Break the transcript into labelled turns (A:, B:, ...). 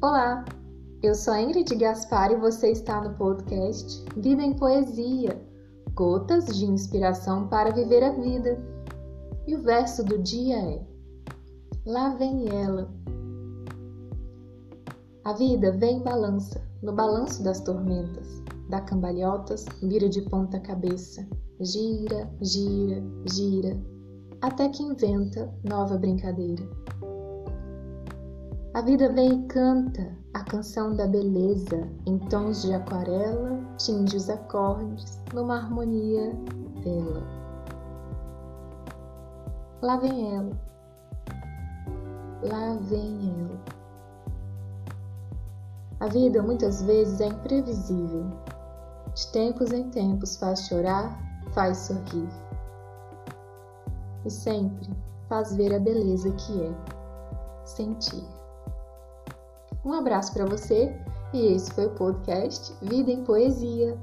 A: Olá, eu sou a Ingrid Gaspar e você está no podcast Vida em Poesia Gotas de inspiração para viver a vida. E o verso do dia é: Lá vem ela. A vida vem em balança, no balanço das tormentas, dá cambalhotas, vira de ponta cabeça, gira, gira, gira, até que inventa nova brincadeira. A vida vem e canta a canção da beleza em tons de aquarela, tinge os acordes numa harmonia bela. Lá vem ela, lá vem ela. A vida muitas vezes é imprevisível. De tempos em tempos faz chorar, faz sorrir. E sempre faz ver a beleza que é sentir. Um abraço para você e esse foi o podcast Vida em Poesia.